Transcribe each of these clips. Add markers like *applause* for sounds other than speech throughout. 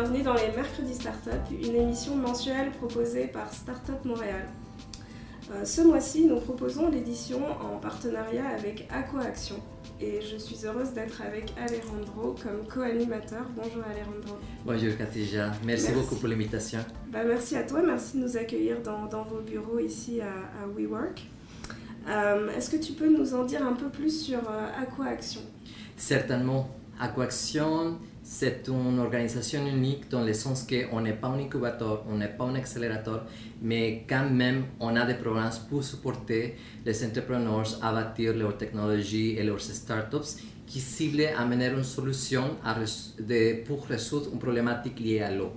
bienvenue dans les Mercredis Startup, une émission mensuelle proposée par Startup Montréal. Euh, ce mois-ci, nous proposons l'édition en partenariat avec Aquaction. Et je suis heureuse d'être avec Alejandro comme co-animateur. Bonjour Alejandro. Bonjour Katija, merci, beaucoup pour l'invitation. Bah, merci à toi, merci de nous accueillir dans, vos bureaux ici à, WeWork. Euh, est-ce que tu peux nous en dire un peu plus sur euh, Aquaction Certainement. Aquaction, c'est une organisation unique dans le sens qu'on n'est pas un incubateur, on n'est pas un accélérateur, mais quand même on a des programmes pour supporter les entrepreneurs à bâtir leurs technologies et leurs startups qui ciblent à mener une solution pour résoudre une problématique liée à l'eau.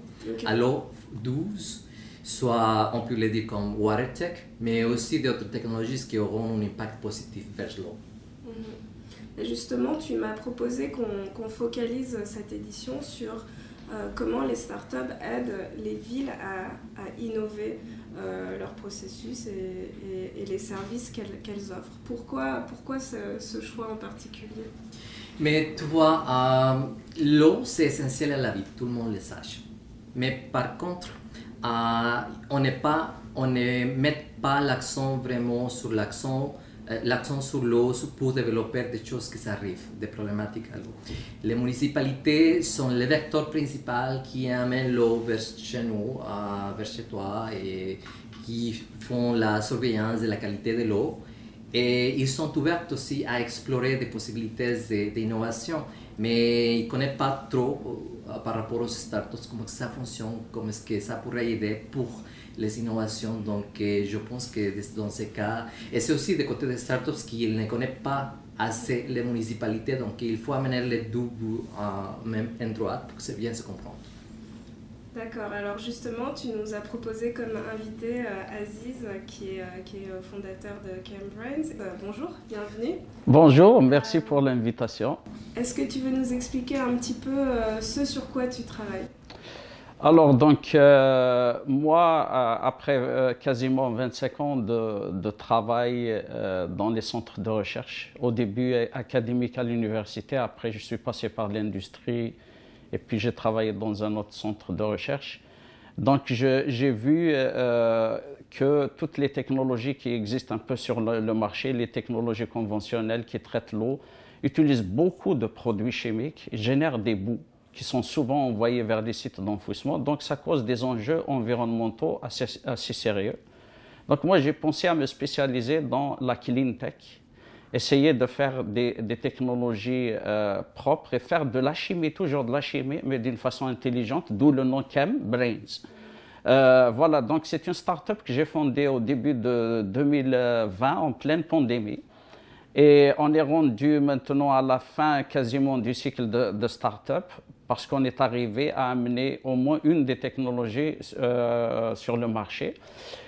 À l'eau douce, soit on peut le dire comme water tech, mais aussi d'autres technologies qui auront un impact positif vers l'eau. Justement, tu m'as proposé qu'on focalise cette édition sur euh, comment les startups aident les villes à, innover euh, leur processus et, les services qu'elles offrent. Pourquoi, pourquoi ce, choix en particulier? Mais tu vois, euh, l'eau, c'est essentiel à la vie, tout le monde le sache. Mais par contre, on n'est pas, on ne met pas l'accent vraiment sur l'accent euh, l'accent sur l'eau pour développer des choses qui arrivent, des problématiques à l'eau. Les municipalités sont les vecteurs principaux qui amènent l'eau vers chez nous, vers chez toi, et qui font la surveillance de la qualité de l'eau. Et ils sont ouverts aussi à explorer des possibilités d'innovation, mais ils ne connaissent pas trop euh, par rapport aux startups comment ça fonctionne, comment est-ce que ça pourrait aider pour les innovations. Donc, euh, je pense que dans ce cas, et c'est aussi du côté des startups qui ne connaissent pas assez les municipalités, donc il faut amener les deux bouts à même endroit pour que ça bien se comprendre. D'accord, alors justement, tu nous as proposé comme invité euh, Aziz, qui est, euh, qui est fondateur de CamBrains. bonjour, bienvenue. Bonjour, merci pour l'invitation. Est-ce que tu veux nous expliquer un petit peu ce sur quoi tu travailles? Alors, donc, euh, moi, euh, après euh, quasiment 25 ans de, travail dans les centres de recherche, au début académique à l'université, après je suis passé par l'industrie et puis j'ai travaillé dans un autre centre de recherche. Donc, j'ai vu que toutes les technologies qui existent un peu sur le marché, les technologies conventionnelles qui traitent l'eau, utilisent beaucoup de produits chimiques, génèrent des bouts qui sont souvent envoyés vers des sites d'enfouissement. Donc ça cause des enjeux environnementaux assez, sérieux. Donc moi j'ai pensé à me spécialiser dans la clean tech, essayer de faire des, technologies euh, propres et faire de la chimie, toujours de la chimie, mais d'une façon intelligente, d'où le nom Chem Brains. Euh, voilà, donc c'est une start-up que j'ai fondée au début de 2020 en pleine pandémie. Et on est rendu maintenant à la fin quasiment du cycle de, de start-up parce qu'on est arrivé à amener au moins une des technologies euh, sur le marché.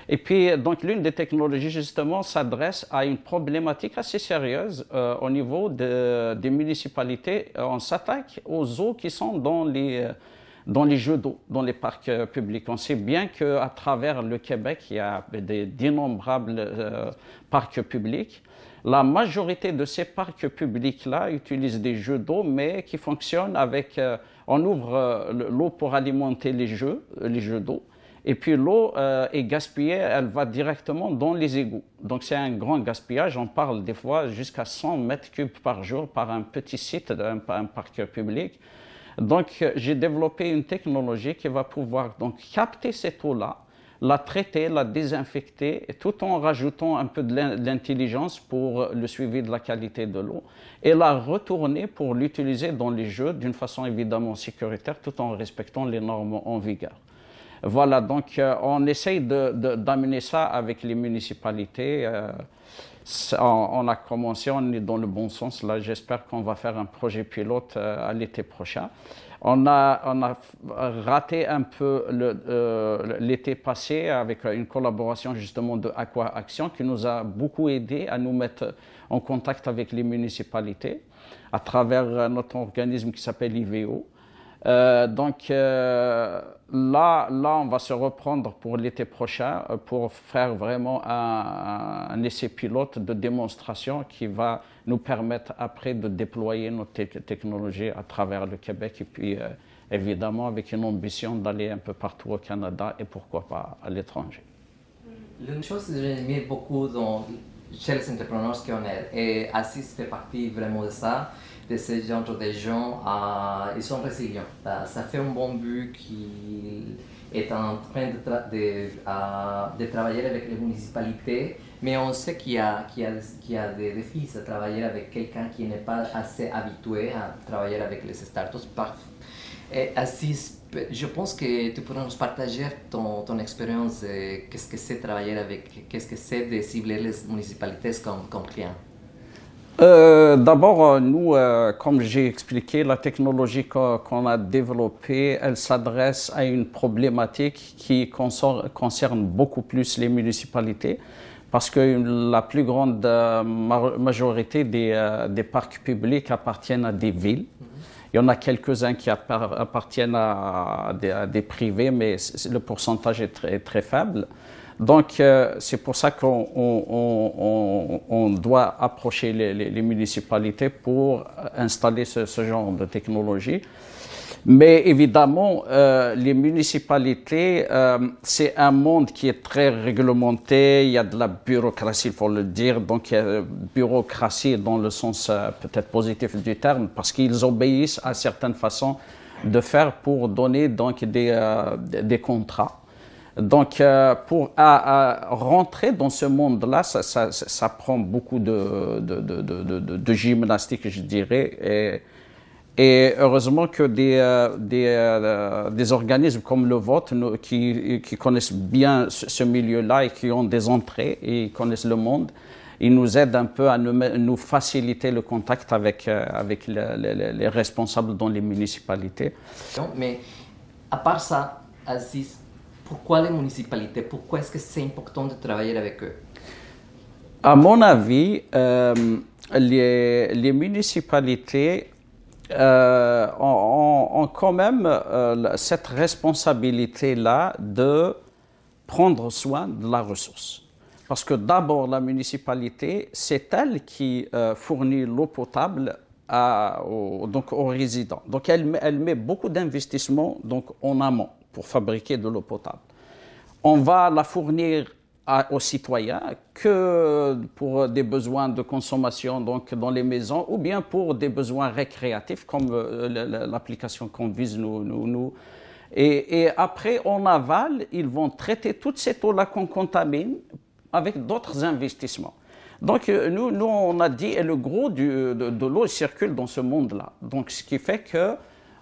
Et puis, donc, l'une des technologies, justement, s'adresse à une problématique assez sérieuse euh, au niveau de, des municipalités. On s'attaque aux eaux qui sont dans les, dans les jeux d'eau, dans les parcs euh, publics. On sait bien qu'à travers le Québec, il y a d'innombrables parcs publics. La majorité de ces parcs publics-là utilisent des jeux d'eau, mais qui fonctionnent avec... Euh, on ouvre euh, l'eau pour alimenter les jeux, euh, les jeux d'eau, et puis l'eau est gaspillée, elle va directement dans les égouts. Donc c'est un grand gaspillage, on parle des fois jusqu'à 100 mètres cubes par jour par un petit site, un, un parc public. Donc j'ai développé une technologie qui va pouvoir donc capter cette eau-là, la traiter, la désinfecter, tout en rajoutant un peu de l'intelligence pour le suivi de la qualité de l'eau, et la retourner pour l'utiliser dans les jeux d'une façon évidemment sécuritaire, tout en respectant les normes en vigueur. Voilà, donc euh, on essaye d'amener ça avec les municipalités. Euh, on, a commencé, on est dans le bon sens. Là, j'espère qu'on va faire un projet pilote euh, à l'été prochain. On a, raté un peu euh, l'été passé avec une collaboration justement de Aqua Action qui nous a beaucoup aidé à nous mettre en contact avec les municipalités à travers notre organisme qui s'appelle IVO. Euh, donc euh, là, là, on va se reprendre pour l'été prochain pour faire vraiment un, essai pilote de démonstration qui va nous permettre après de déployer nos technologies à travers le Québec et puis euh, évidemment avec une ambition d'aller un peu partout au Canada et pourquoi pas à l'étranger. Une chose que j'aime beaucoup dans, chez les entrepreneurs qu'on est, et Assis fait partie vraiment de ça, de ce genre de gens, ils sont résilients. Euh, ça fait un bon but qu'il est en train de, de, de, travailler avec les municipalités, mais on sait qu'il y, y, a, des défis à travailler avec quelqu'un qui n'est pas assez habitué à travailler avec les startups. Et Assis, je pense que tu pourrais nous partager ton, ton expérience, qu'est-ce que c'est travailler avec, qu'est-ce que c'est de cibler les municipalités comme clients. Euh, D'abord, euh, nous, euh, comme j'ai expliqué, la technologie qu'on a développée, elle s'adresse à une problématique qui concerne beaucoup plus les municipalités, parce que la plus grande majorité des, parcs publics appartiennent à des villes. Il y en a quelques-uns qui appartiennent à des, privés, mais le pourcentage est très faible. Donc, euh, c'est pour ça qu'on on, on, doit approcher les, municipalités pour installer ce, genre de technologie. Mais évidemment, euh, les municipalités, euh, c'est un monde qui est très réglementé. Il y a de la bureaucratie, il faut le dire. Donc, il y a bureaucratie dans le sens peut-être positif du terme, parce qu'ils obéissent à certaines façons de faire pour donner donc des contrats. Donc, euh, pour à, rentrer dans ce monde-là, ça, prend beaucoup de, de, de, de, gymnastique, je dirais. Et, heureusement que des, euh, des, euh, des, organismes comme le vôtre, qui, qui connaissent bien ce milieu-là et qui ont des entrées et connaissent le monde, ils nous aident un peu à nous, faciliter le contact avec, avec les, responsables dans les municipalités. Mais à part ça, Aziz, pourquoi les municipalités Pourquoi est-ce que c'est important de travailler avec eux? À mon avis, euh, les, municipalités euh, ont, quand même euh, cette responsabilité-là de prendre soin de la ressource. Parce que d'abord, la municipalité, c'est elle qui euh, fournit l'eau potable aux, donc aux résidents. Donc, elle, elle met beaucoup d'investissements donc, en amont pour fabriquer de l'eau potable. On va la fournir aux citoyens que pour des besoins de consommation donc dans les maisons ou bien pour des besoins récréatifs comme euh, l'application qu'on vise nous, nous, nous. Et, et, après en aval ils vont traiter toute cette eau là qu'on contamine avec d'autres investissements donc nous, nous on a dit et le gros du, de, l'eau circule dans ce monde là donc ce qui fait que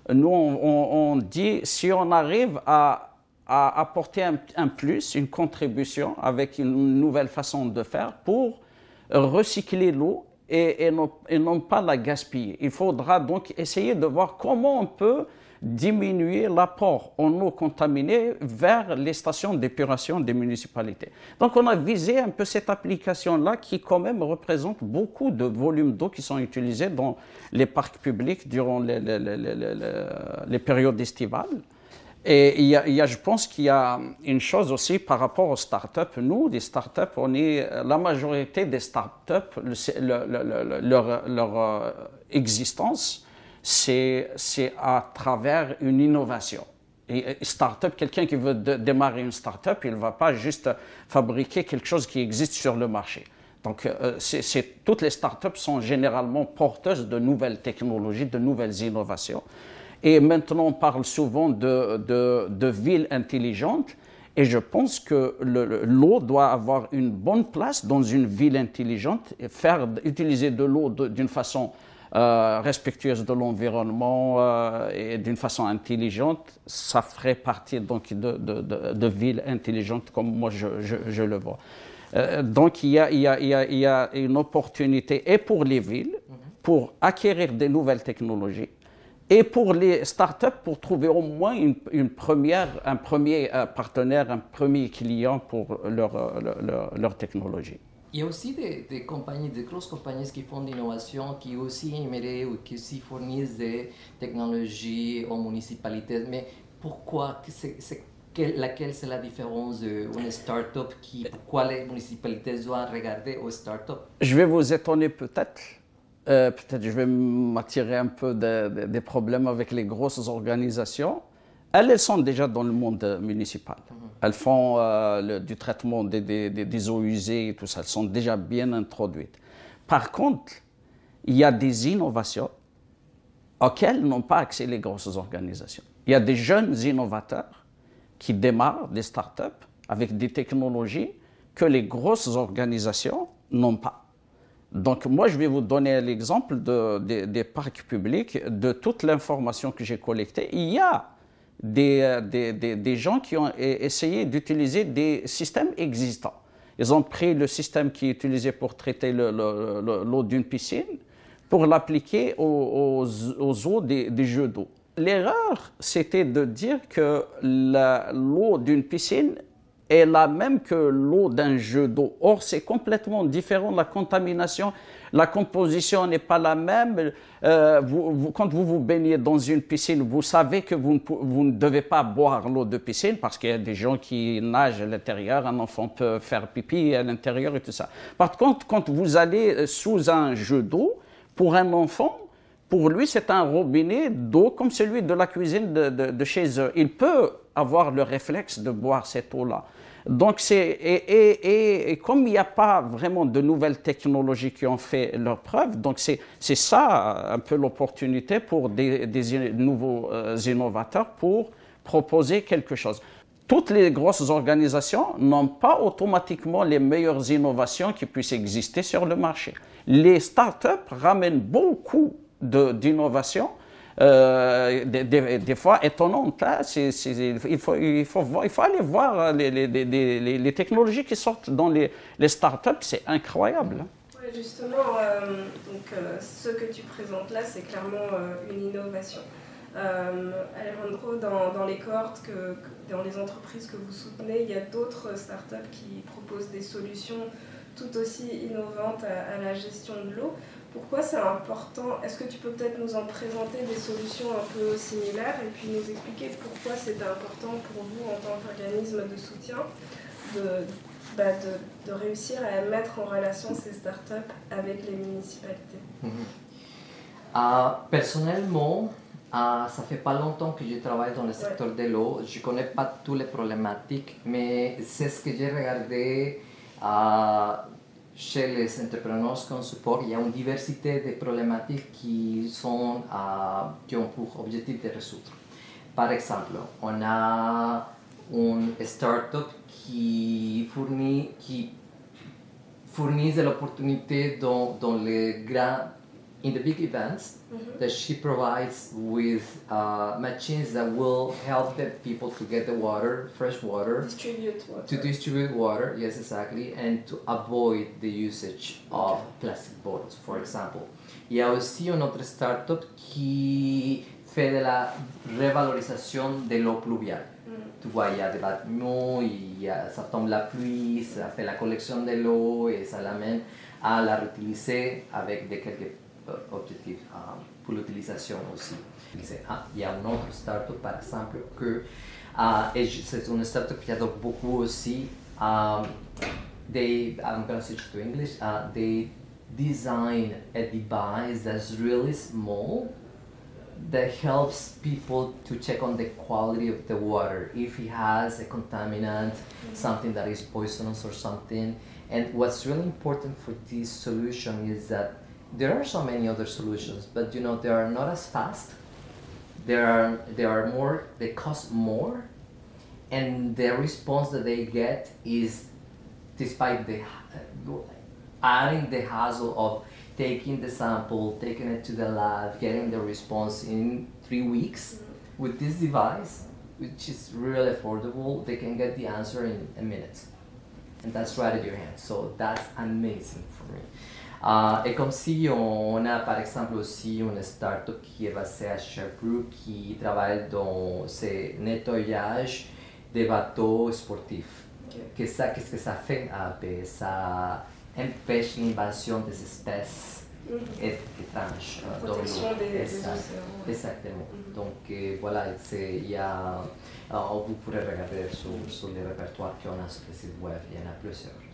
nous on, dit si on arrive à apporter un, plus, une contribution avec une nouvelle façon de faire pour recycler l'eau et, non, pas la gaspiller. Il faudra donc essayer de voir comment on peut diminuer l'apport en eau contaminée vers les stations d'épuration des municipalités. Donc on a visé un peu cette application-là qui quand même représente beaucoup de volumes d'eau qui sont utilisés dans les parcs publics durant les, périodes estivales. Et il y a, je pense qu'il y a une chose aussi par rapport aux startups. Nous, les startups, on est la majorité des startups, le, le, le, leur, leur euh, existence, c'est à travers une innovation. Et startup, quelqu'un qui veut démarrer une startup, il ne va pas juste fabriquer quelque chose qui existe sur le marché. Donc, euh, toutes les startups sont généralement porteuses de nouvelles technologies, de nouvelles innovations. Et maintenant, on parle souvent de, de, villes intelligentes. Et je pense que l'eau doit avoir une bonne place dans une ville intelligente et faire utiliser de l'eau d'une façon respectueuse de l'environnement euh, et d'une façon intelligente, ça ferait partie donc de, de, de, de villes intelligentes comme moi je, je, je le vois. Euh, donc il y, a, il, y a, il y, a, une opportunité et pour les villes pour acquérir des nouvelles technologies et pour les startups, pour trouver au moins une, une première, un premier euh, partenaire, un premier client pour leur, euh, leur, leur technologie. Il y a aussi des, compagnies, des grosses compagnies qui font de l'innovation, qui aussi aimeraient ou qui aussi fournissent des technologies aux municipalités. Mais pourquoi quelle, Laquelle c'est la différence d'une start-up Pourquoi les municipalités doivent regarder aux start-up? Je vais vous étonner peut-être euh, peut-être je vais m'attirer un peu des problèmes avec les grosses organisations. Elles, sont déjà dans le monde municipal. Elles font euh, du traitement des, eaux usées et tout ça. Elles sont déjà bien introduites. Par contre, il y a des innovations auxquelles n'ont pas accès les grosses organisations. Il y a des jeunes innovateurs qui démarrent des startups avec des technologies que les grosses organisations n'ont pas. Donc moi, je vais vous donner l'exemple des parcs publics, de toute l'information que j'ai collectée. Il y a des, des, des, gens qui ont essayé d'utiliser des systèmes existants. Ils ont pris le système qui est utilisé pour traiter l'eau d'une piscine pour l'appliquer aux, aux, eaux des, des jeux d'eau. L'erreur, c'était de dire que l'eau d'une piscine est la même que l'eau d'un jeu d'eau. Or, c'est complètement différent. La contamination, la composition n'est pas la même. Euh, quand vous vous baignez dans une piscine, vous savez que vous ne, devez pas boire l'eau de piscine parce qu'il y a des gens qui nagent à l'intérieur. Un enfant peut faire pipi à l'intérieur et tout ça. Par contre, quand vous allez sous un jeu d'eau, pour un enfant, pour lui, c'est un robinet d'eau comme celui de la cuisine de, chez eux. Il peut avoir le réflexe de boire cette eau-là. Donc, c'est, et, et, comme il n'y a pas vraiment de nouvelles technologies qui ont fait leur preuve, donc c'est, c'est ça un peu l'opportunité pour des, des nouveaux euh, innovateurs pour proposer quelque chose. Toutes les grosses organisations n'ont pas automatiquement les meilleures innovations qui puissent exister sur le marché. Les startups ramènent beaucoup d'innovations euh, des, fois étonnantes. Hein. il, faut, il, faut, il, faut, aller voir les, les, les, les technologies qui sortent dans les, startups, c'est incroyable. Hein. Justement, euh, donc, euh, ce que tu présentes là, c'est clairement une innovation. Alejandro, dans, dans les cohortes, dans les entreprises que vous soutenez, il y a d'autres startups qui proposent des solutions tout aussi innovantes à la gestion de l'eau. Pourquoi c'est important? Est-ce que tu peux peut-être nous en présenter des solutions un peu similaires et puis nous expliquer pourquoi c'était important pour vous en tant qu'organisme de soutien de, bah, de, de, réussir à mettre en relation ces startups avec les municipalités? Mhm. ah, Personnellement, ah, ça fait pas longtemps que je travaille dans le secteur de l'eau. Je connais pas toutes les problématiques, mais c'est ce que j'ai regardé. Ah, chez les entrepreneurs qu'on supporte, il y a une diversité de problématiques qui, sont, euh, qui ont pour objectif de résoudre. Par exemple, on a une startup qui fournit, qui fournit l'opportunité dans, dans les grands in the big events mm-hmm. that she provides with uh, machines that will help the people to get the water, fresh water, distribute water. to distribute water, yes, exactly, and to avoid the usage of okay. plastic bottles, for example. Y aussi une autre startup qui fait de la revalorisation de l'eau pluviale. Mm. Tu vois, il y a des bâtiments, il y a, ça tombe la pluie, ça fait la collection de l'eau et ça l'amène à la réutiliser avec des quelques objectif um, pour l'utilisation aussi. Ah, il y a autre startup par exemple que uh, c'est une startup qui adopte beaucoup aussi. Um, they, I'm going to switch to English. Uh, they design a device that's really small that helps people to check on the quality of the water if it has a contaminant, mm-hmm. something that is poisonous or something. And what's really important for this solution is that there are so many other solutions, but you know they are not as fast. There are they are more they cost more, and the response that they get is, despite the uh, adding the hassle of taking the sample, taking it to the lab, getting the response in three weeks. With this device, which is really affordable, they can get the answer in a minute. And that's right at your hand. So that's amazing for me. Uh, et comme si on a par exemple aussi une startup qui est basée à Sherbrooke qui travaille dans ce nettoyage des bateaux sportifs. Qu'est-ce que ça fait Ça empêche l'invasion des espèces mm-hmm. étranges euh, dans l'eau. Exactement. Donc euh, voilà, il y a, euh, vous pourrez regarder sur, sur les répertoires qu'on a sur le site web, il y en a plusieurs.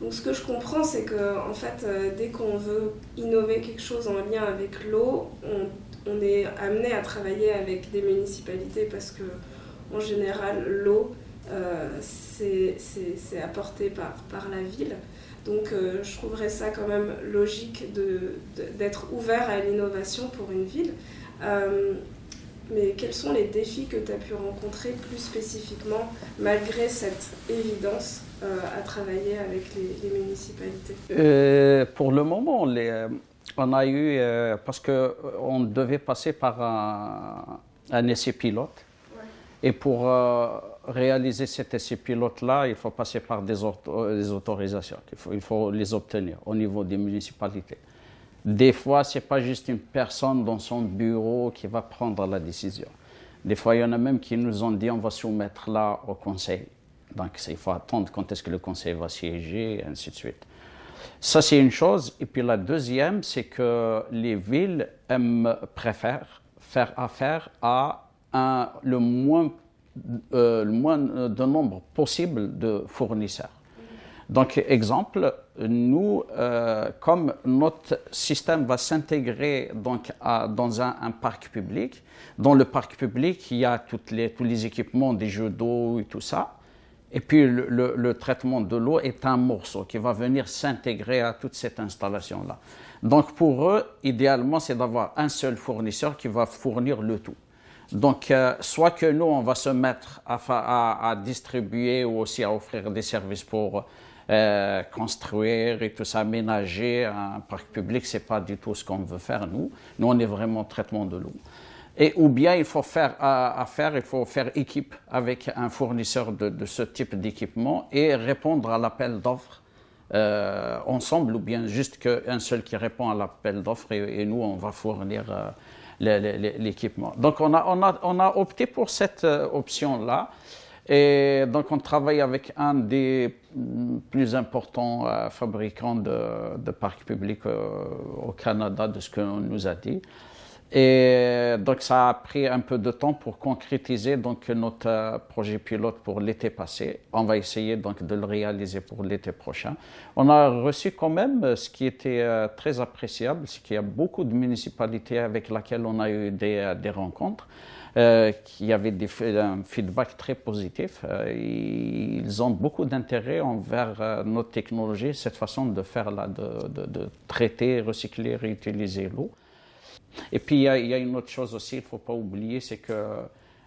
Donc ce que je comprends, c'est que en fait, euh, dès qu'on veut innover quelque chose en lien avec l'eau, on, est amené à travailler avec des municipalités parce que en général, l'eau, euh, c'est apporté par, par la ville. Donc euh, je trouverais ça quand même logique d'être ouvert à l'innovation pour une ville. Mais quels sont les défis que tu as pu rencontrer plus spécifiquement malgré cette évidence euh, à travailler avec les, municipalités? Euh, Pour le moment, euh, on a eu, parce qu'on devait passer par un, essai pilote. Et pour réaliser cet essai pilote-là, il faut passer par des, autorisations. Il faut, il faut, les obtenir au niveau des municipalités. Des fois, ce n'est pas juste une personne dans son bureau qui va prendre la décision. Des fois, il y en a même qui nous ont dit on va soumettre là au conseil. Donc, il faut attendre quand est-ce que le conseil va siéger, et ainsi de suite. Ça, c'est une chose. Et puis la deuxième, c'est que les villes préfèrent faire affaire à un, le, moins, euh, le moins de nombre possible de fournisseurs. Donc, exemple, nous, euh, comme notre système va s'intégrer dans un, parc public, dans le parc public, il y a toutes les, tous les équipements des jeux d'eau et tout ça. Et puis le, traitement de l'eau est un morceau qui va venir s'intégrer à toute cette installation-là. Donc pour eux, idéalement, c'est d'avoir un seul fournisseur qui va fournir le tout. Donc euh, soit que nous, on va se mettre à, distribuer ou aussi à offrir des services pour euh, construire et tout ça, aménager un parc public, c'est pas du tout ce qu'on veut faire nous. Nous, on est vraiment traitement de l'eau. Et ou bien il faut faire affaire, il faut faire équipe avec un fournisseur de, ce type d'équipement et répondre à l'appel d'offres euh, ensemble ou bien juste qu'un seul qui répond à l'appel d'offres et, nous on va fournir euh, l'équipement. Donc on a, opté pour cette option-là. Et donc on travaille avec un des mm, plus importants fabricants de, de parcs publics au Canada, de ce qu'on nous a dit. Et donc ça a pris un peu de temps pour concrétiser notre euh, projet pilote pour l'été passé. On va essayer donc de le réaliser pour l'été prochain. On a reçu quand même euh, ce qui était euh, très appréciable, c'est qu'il y a beaucoup de municipalités avec lesquelles on a eu des, rencontres. Euh, qui avait des, un feedback très positif. ils ont beaucoup d'intérêt envers notre technologie, cette façon de faire de traiter, recycler, réutiliser l'eau. Et puis, il y, a, une autre chose aussi, il ne faut pas oublier, c'est que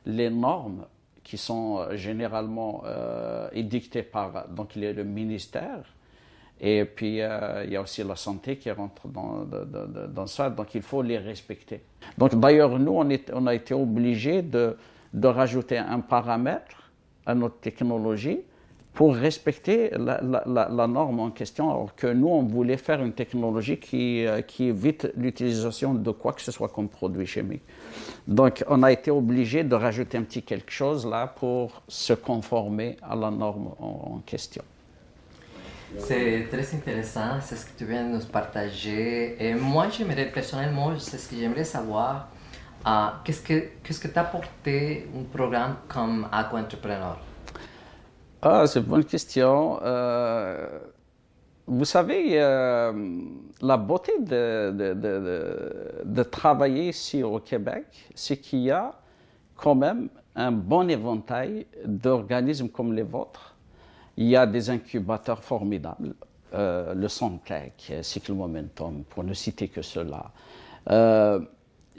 les normes qui sont euh, généralement euh, édictées par donc, le ministère, et puis euh, il y a aussi la santé qui rentre dans, dans, ça, donc il faut les respecter. Donc d'ailleurs, nous, on a été obligés de, de rajouter un paramètre à notre technologie pour respecter la, norme en question, alors que nous, on voulait faire une technologie qui, euh, qui évite l'utilisation de quoi que ce soit comme produit chimique. Donc, on a été obligé de rajouter un petit quelque chose là pour se conformer à la norme en, question. C'est très intéressant, c'est ce que tu viens de nous partager. Et moi, j'aimerais personnellement, c'est ce que j'aimerais savoir, euh, qu'est-ce que qu'est-ce que apporté un programme comme Aqua Entrepreneur? Ah, c'est une bonne question. Euh, vous savez, euh, la beauté de, travailler ici au Québec, c'est qu'il y a quand même un bon éventail d'organismes comme les vôtres. Il y a des incubateurs formidables, euh, le Sontech, Cycle Momentum, pour ne citer que cela.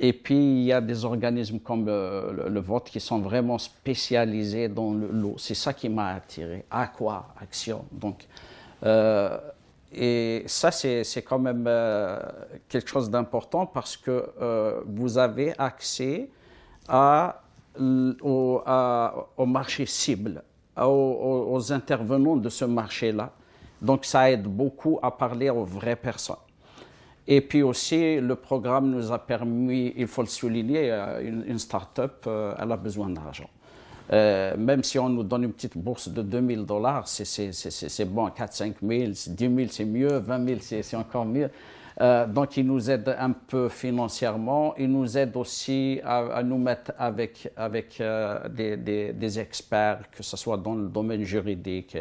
Et puis, il y a des organismes comme le, vôtre qui sont vraiment spécialisés dans l'eau. C'est ça qui m'a attiré. Aqua, Action. Donc, euh, et ça, c'est quand même euh, quelque chose d'important parce que euh, vous avez accès au, au, marché cible, aux intervenants de ce marché-là. Donc, ça aide beaucoup à parler aux vraies personnes. Et puis aussi, le programme nous a permis, il faut le souligner, euh, une, une start-up, euh, elle a besoin d'argent. Euh, même si on nous donne une petite bourse de 2000 dollars, c'est bon, 4 5 000, 10 000 c'est mieux, 20 000 c'est encore mieux. donc, il nous aide un peu financièrement. Il nous aide aussi à, nous mettre avec, avec des, des, experts, que ce soit dans le domaine juridique,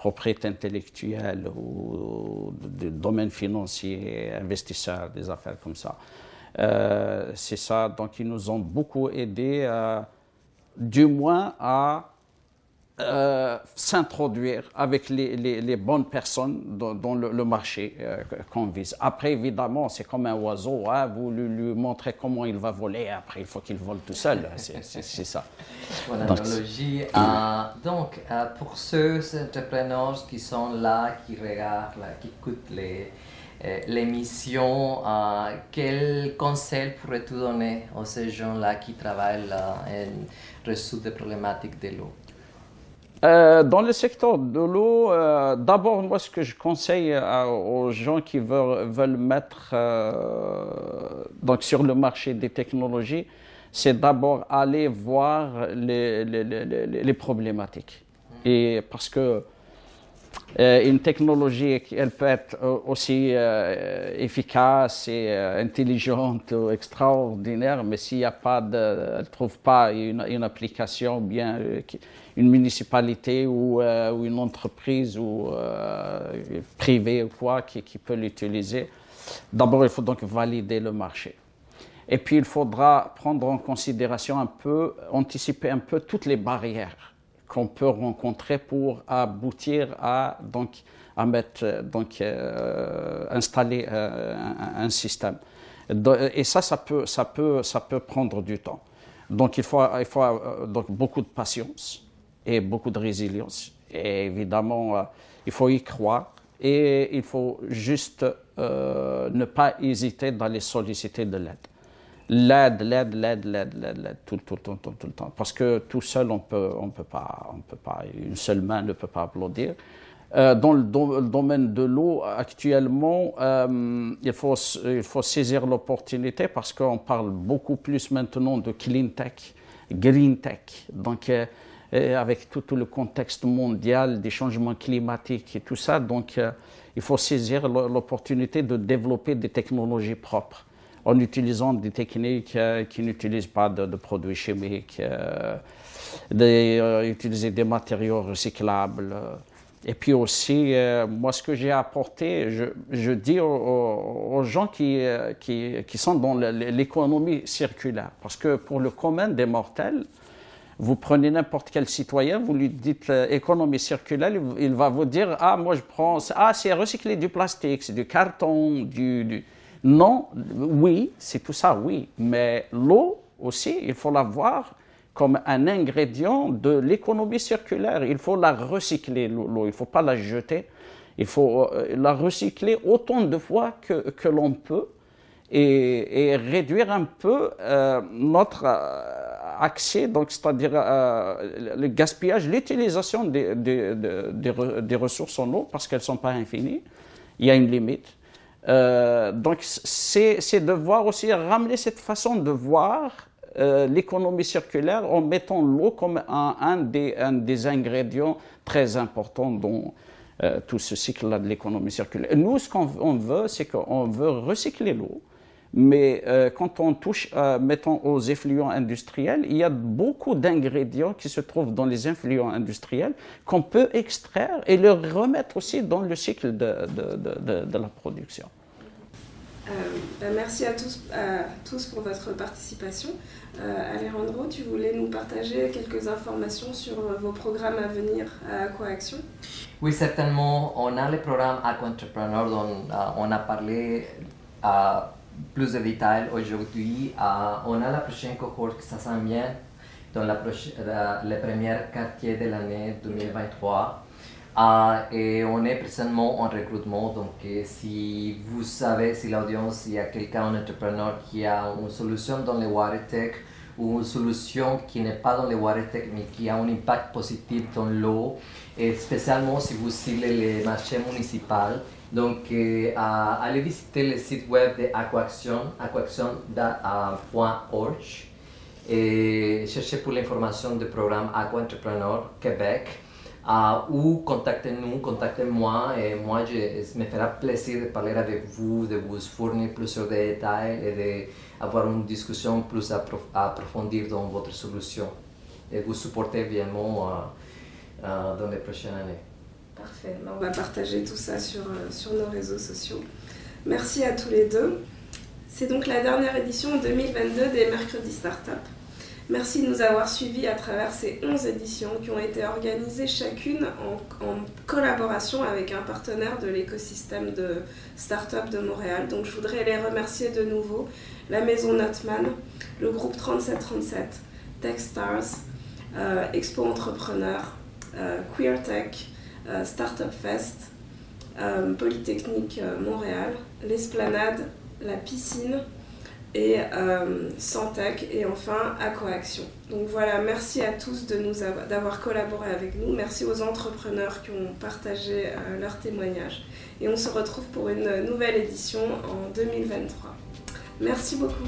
propriété intellectuelle ou du domaine financier, investisseurs, des affaires comme ça. Euh, c'est ça, donc ils nous ont beaucoup aidés, euh, du moins à euh, s'introduire avec les, les, bonnes personnes dans, le, marché qu'on vise. Après, évidemment, c'est comme un oiseau, hein, vous lui, lui, montrez comment il va voler, après il faut qu'il vole tout seul, *laughs* c'est ça. Voilà l'analogie. donc, pour ceux entrepreneurs qui sont là, qui regardent, qui écoutent les euh, l'émission, euh, quel conseil pourrais-tu donner à ces gens-là qui travaillent là et résoudre des problématiques de l'eau? Euh, dans le secteur de l'eau, d'abord, moi, ce que je conseille aux gens qui veulent, mettre donc sur le marché des technologies, c'est d'abord aller voir les, les, problématiques. Et parce que euh, une technologie, elle peut être aussi euh, efficace et euh, intelligente ou extraordinaire, mais s'il n'y a pas elle trouve pas une, application, bien une municipalité ou, une entreprise ou privée ou quoi qui, qui peut l'utiliser, d'abord il faut donc valider le marché. Et puis il faudra prendre en considération un peu, anticiper un peu toutes les barrières qu'on peut rencontrer pour aboutir à donc à mettre donc euh, installer euh, un, système. Et ça, ça peut, ça peut, ça peut prendre du temps. Donc il faut, il faut euh, donc beaucoup de patience et beaucoup de résilience. Et évidemment, il faut y croire et il faut juste ne pas hésiter d'aller solliciter de l'aide l'aide, l'aide, l'aide, l'aide, l'aide, tout, tout, tout, tout, tout le temps. Parce que tout seul, on peut, on peut pas, peut pas, une seule main ne peut pas applaudir. Euh, dans le, domaine de l'eau, actuellement, euh, il, faut, il faut saisir l'opportunité parce qu'on parle beaucoup plus maintenant de clean tech, green tech. Donc, euh, avec tout, tout, le contexte mondial des changements climatiques et tout ça, donc il faut saisir l'opportunité de développer des technologies propres en utilisant des techniques euh, qui n'utilisent pas de, produits chimiques, euh, euh, utiliser des matériaux recyclables. Et puis aussi, moi, ce que j'ai apporté, je, je dis aux, gens qui, qui, qui, sont dans l'économie circulaire, parce que pour le commun des mortels, vous prenez n'importe quel citoyen, vous lui dites économie circulaire, il va vous dire Ah, moi je prends. Ah, c'est recycler du plastique, c'est du carton, du non, oui, c'est tout ça, oui, mais l'eau aussi, il faut la voir comme un ingrédient de l'économie circulaire. Il faut la recycler, l'eau, il ne faut pas la jeter. Il faut euh, la recycler autant de fois que, que l'on peut et, réduire un peu euh, notre euh, accès, donc c'est-à-dire le gaspillage, l'utilisation des, des, des, ressources en eau parce qu'elles ne sont pas infinies. Il y a une limite. Euh, donc, c'est de voir aussi, ramener cette façon de voir euh, l'économie circulaire en mettant l'eau comme un, des, ingrédients très importants dans euh, tout ce cycle-là de l'économie circulaire. Nous, ce qu'on veut, c'est qu'on veut recycler l'eau. Mais quand on touche, mettons, aux effluents industriels, il y a beaucoup d'ingrédients qui se trouvent dans les effluents industriels qu'on peut extraire et les remettre aussi dans le cycle de, de, de la production. Euh, bah, merci à tous, à tous pour votre participation. Euh, Alejandro, tu voulais nous partager quelques informations sur euh, vos programmes à venir à AquaAction Oui, certainement. On a le programme Aqua Entrepreneur dont on a parlé à plus de détails aujourd'hui. on a la prochaine cohorte qui s'en vient dans la, le premier quartier de l'année 2023. Ah, et on est présentement en recrutement, donc euh, si vous savez, si l'audience, il y a quelqu'un, un entrepreneur qui a une solution dans le WaterTech ou une solution qui n'est pas dans le WaterTech mais qui a un impact positif dans l'eau, et spécialement si vous ciblez les marchés municipaux, donc euh, allez visiter le site web de Aquaction, aquaction.org et cherchez pour l'information du programme Aqua Entrepreneur Québec. Ou contactez-nous, contactez-moi et moi je, me fera plaisir de parler avec vous, de vous fournir plusieurs détails et d'avoir une discussion plus approfondie dans votre solution et vous supporter évidemment uh, uh, dans les prochaines années. Parfait. On va partager tout ça sur, sur nos réseaux sociaux. Merci à tous les deux. C'est donc la dernière édition 2022 des Mercredis Startup. Merci de nous avoir suivis à travers ces 11 éditions qui ont été organisées chacune en, collaboration avec un partenaire de l'écosystème de start-up de Montréal. Donc je voudrais les remercier de nouveau, la maison Notman, le groupe 3737, Techstars, euh, Expo Entrepreneur, euh, Queer Tech, euh, Startup Fest, Polytechnique Montréal, l'Esplanade, la piscine et euh, Santec et enfin Aquaction. Donc voilà, merci à tous de nous d'avoir collaboré avec nous. Merci aux entrepreneurs qui ont partagé euh, leurs témoignages. Et on se retrouve pour une nouvelle édition en 2023. Merci beaucoup.